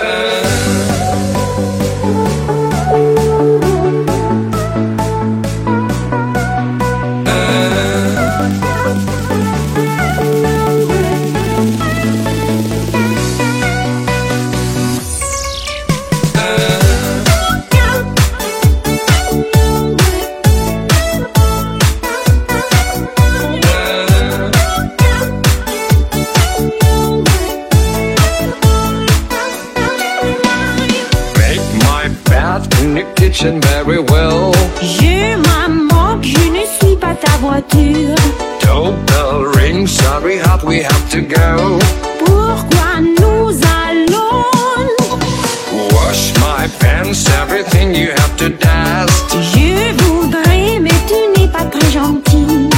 Make bed in the kitchen very well. Je maman, je ne suis pas ta voiture. Doorbell ring, sorry, hop, we have to go. Pourquoi nous allons Wash my pants, everything you have to dust. Je voudrais, mais tu n'es pas très gentil.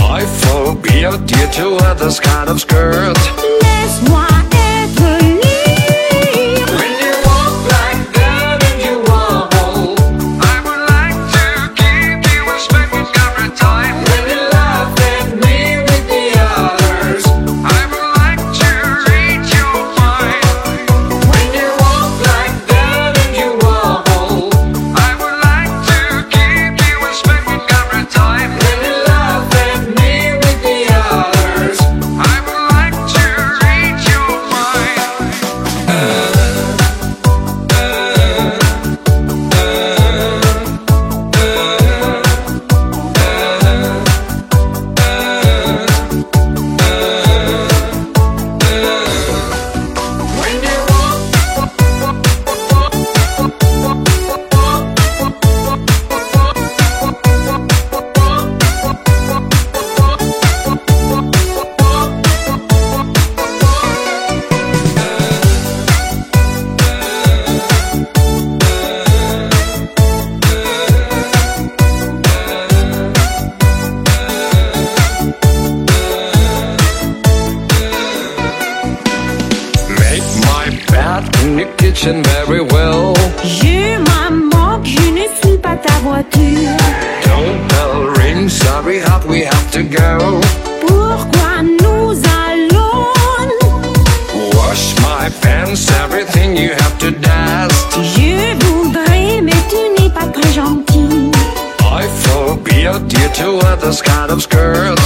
I forbid you to wear this kind of skirt. Laisse-moi My bed in the kitchen very well. Je maman, je ne suis pas ta voiture. Don't bell ring, sorry, hop, we have to go. Pourquoi nous allons Wash my pants, everything you have to dust. Je voudrais, mais tu n'es pas très gentil. I forbid you to wear this kind of skirt.